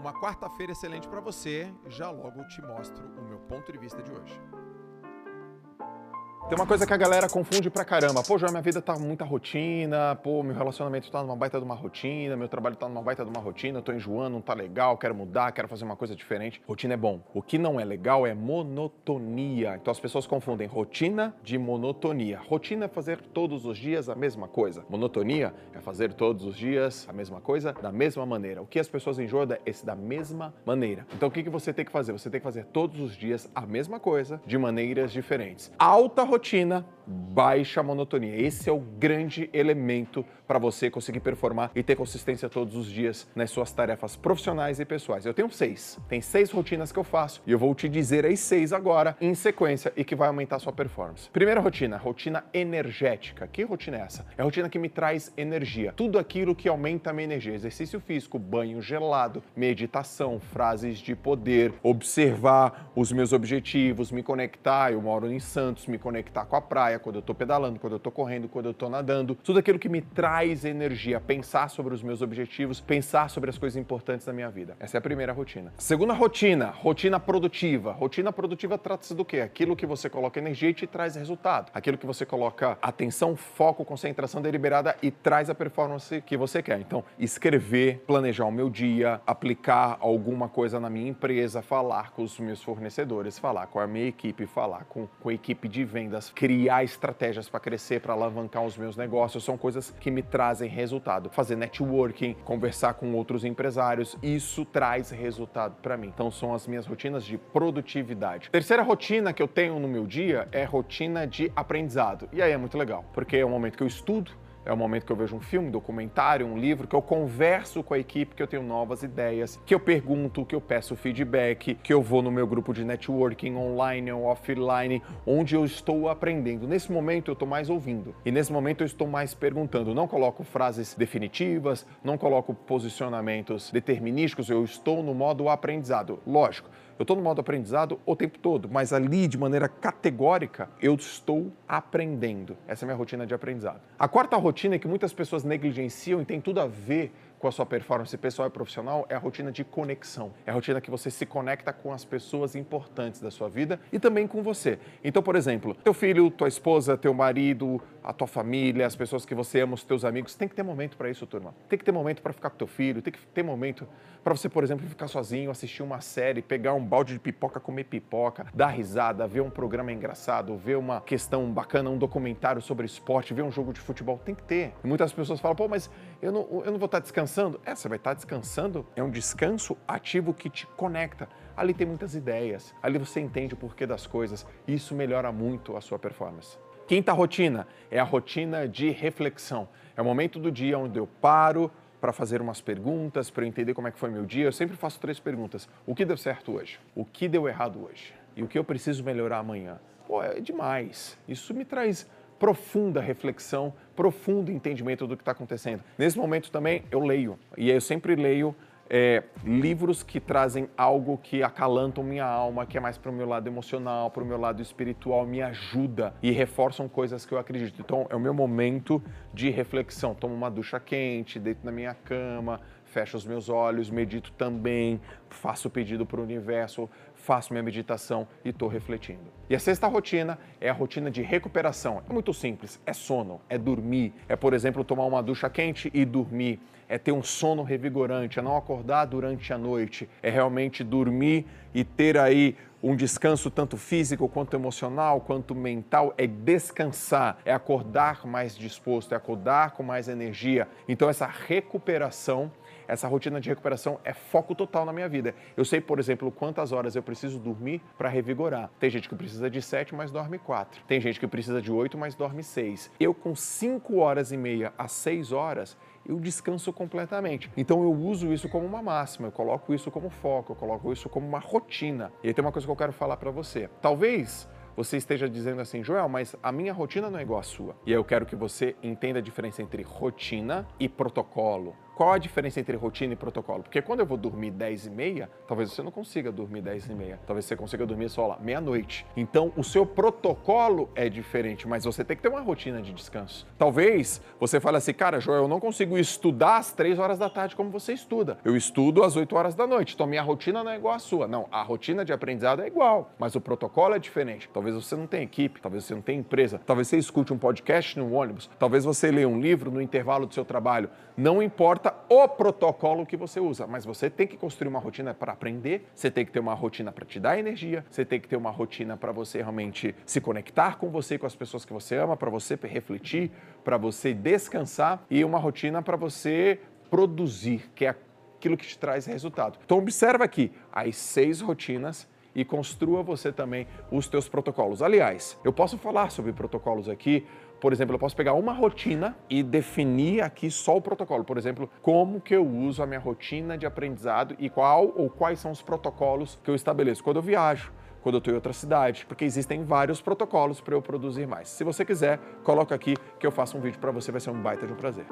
Uma quarta-feira excelente para você. Já logo te mostro o meu ponto de vista de hoje. Tem uma coisa que a galera confunde pra caramba. Pô, João, minha vida tá muita rotina, pô, meu relacionamento tá numa baita de uma rotina, meu trabalho tá numa baita de uma rotina, eu tô enjoando, não tá legal, quero mudar, quero fazer uma coisa diferente. Rotina é bom. O que não é legal é monotonia. Então as pessoas confundem rotina de monotonia. Rotina é fazer todos os dias a mesma coisa. Monotonia é fazer todos os dias a mesma coisa da mesma maneira. O que as pessoas enjoam é esse da mesma maneira. Então o que, que você tem que fazer? Você tem que fazer todos os dias a mesma coisa de maneiras diferentes. Alta rotina rotina, baixa monotonia. Esse é o grande elemento para você conseguir performar e ter consistência todos os dias nas suas tarefas profissionais e pessoais. Eu tenho seis. Tem seis rotinas que eu faço e eu vou te dizer as seis agora em sequência e que vai aumentar a sua performance. Primeira rotina, rotina energética. Que rotina é essa? É a rotina que me traz energia. Tudo aquilo que aumenta a minha energia. Exercício físico, banho gelado, meditação, frases de poder, observar os meus objetivos, me conectar. Eu moro em Santos, me conectar conectar com a praia, quando eu estou pedalando, quando eu estou correndo, quando eu estou nadando. Tudo aquilo que me traz energia, pensar sobre os meus objetivos, pensar sobre as coisas importantes da minha vida. Essa é a primeira rotina. Segunda rotina, rotina produtiva. Rotina produtiva trata-se do quê? Aquilo que você coloca energia e te traz resultado. Aquilo que você coloca atenção, foco, concentração deliberada e traz a performance que você quer. Então, escrever, planejar o meu dia, aplicar alguma coisa na minha empresa, falar com os meus fornecedores, falar com a minha equipe, falar com, com a equipe de vendas vendas, criar estratégias para crescer, para alavancar os meus negócios, são coisas que me trazem resultado. Fazer networking, conversar com outros empresários, isso traz resultado para mim. Então são as minhas rotinas de produtividade. Terceira rotina que eu tenho no meu dia é rotina de aprendizado. E aí é muito legal, porque é o momento que eu estudo, é o momento que eu vejo um filme, um documentário, um livro, que eu converso com a equipe, que eu tenho novas ideias, que eu pergunto, que eu peço feedback, que eu vou no meu grupo de networking online ou offline, onde eu estou aprendendo. Nesse momento eu estou mais ouvindo e nesse momento eu estou mais perguntando. Não coloco frases definitivas, não coloco posicionamentos determinísticos, eu estou no modo aprendizado. Lógico, eu estou no modo aprendizado o tempo todo, mas ali, de maneira categórica, eu estou aprendendo. Essa é a minha rotina de aprendizado. A quarta rotina é que muitas pessoas negligenciam e tem tudo a ver com a sua performance pessoal e profissional é a rotina de conexão. É a rotina que você se conecta com as pessoas importantes da sua vida e também com você. Então, por exemplo, teu filho, tua esposa, teu marido, a tua família, as pessoas que você ama, os teus amigos, tem que ter momento para isso, turma. Tem que ter momento para ficar com teu filho, tem que ter momento para você, por exemplo, ficar sozinho, assistir uma série, pegar um balde de pipoca, comer pipoca, dar risada, ver um programa engraçado, ver uma questão bacana, um documentário sobre esporte, ver um jogo de futebol. Tem que ter. E muitas pessoas falam, pô, mas eu não, eu não vou estar descansando. É, você vai estar descansando. É um descanso ativo que te conecta. Ali tem muitas ideias, ali você entende o porquê das coisas. Isso melhora muito a sua performance. Quinta rotina é a rotina de reflexão. É o momento do dia onde eu paro para fazer umas perguntas, para entender como é que foi meu dia. Eu sempre faço três perguntas. O que deu certo hoje? O que deu errado hoje? E o que eu preciso melhorar amanhã? Pô, é demais. Isso me traz profunda reflexão, profundo entendimento do que está acontecendo. Nesse momento também eu leio, e eu sempre leio é, livros que trazem algo que acalantam minha alma, que é mais para o meu lado emocional, para o meu lado espiritual, me ajuda e reforçam coisas que eu acredito. Então é o meu momento de reflexão. Tomo uma ducha quente, deito na minha cama, fecho os meus olhos, medito também, faço pedido para o universo, faço minha meditação e estou refletindo. E a sexta rotina é a rotina de recuperação. É muito simples, é sono, é dormir, é, por exemplo, tomar uma ducha quente e dormir, é ter um sono revigorante, é não acordar durante a noite, é realmente dormir e ter aí um descanso tanto físico quanto emocional, quanto mental, é descansar, é acordar mais disposto, é acordar com mais energia. Então essa recuperação essa rotina de recuperação é foco total na minha vida. Eu sei, por exemplo, quantas horas eu preciso dormir para revigorar. Tem gente que precisa de 7, mas dorme 4. Tem gente que precisa de 8, mas dorme 6. Eu, com 5 horas e meia a 6 horas, eu descanso completamente. Então eu uso isso como uma máxima, eu coloco isso como foco, eu coloco isso como uma rotina. E aí tem uma coisa que eu quero falar para você. Talvez você esteja dizendo assim, Joel, mas a minha rotina não é igual à sua. E eu quero que você entenda a diferença entre rotina e protocolo qual a diferença entre rotina e protocolo? Porque quando eu vou dormir 10 e meia, talvez você não consiga dormir 10 e meia. Talvez você consiga dormir só lá, meia-noite. Então, o seu protocolo é diferente, mas você tem que ter uma rotina de descanso. Talvez você fale assim, cara, Joel, eu não consigo estudar às 3 horas da tarde como você estuda. Eu estudo às 8 horas da noite. Então, minha rotina não é igual à sua. Não, a rotina de aprendizado é igual, mas o protocolo é diferente. Talvez você não tenha equipe, talvez você não tenha empresa, talvez você escute um podcast no ônibus, talvez você leia um livro no intervalo do seu trabalho. Não importa o protocolo que você usa, mas você tem que construir uma rotina para aprender, você tem que ter uma rotina para te dar energia, você tem que ter uma rotina para você realmente se conectar com você, com as pessoas que você ama, para você refletir, para você descansar e uma rotina para você produzir, que é aquilo que te traz resultado. Então observa aqui as seis rotinas e construa você também os teus protocolos. Aliás, eu posso falar sobre protocolos aqui. Por exemplo, eu posso pegar uma rotina e definir aqui só o protocolo. Por exemplo, como que eu uso a minha rotina de aprendizado e qual ou quais são os protocolos que eu estabeleço quando eu viajo, quando eu estou em outra cidade, porque existem vários protocolos para eu produzir mais. Se você quiser, coloca aqui que eu faço um vídeo para você, vai ser um baita de um prazer.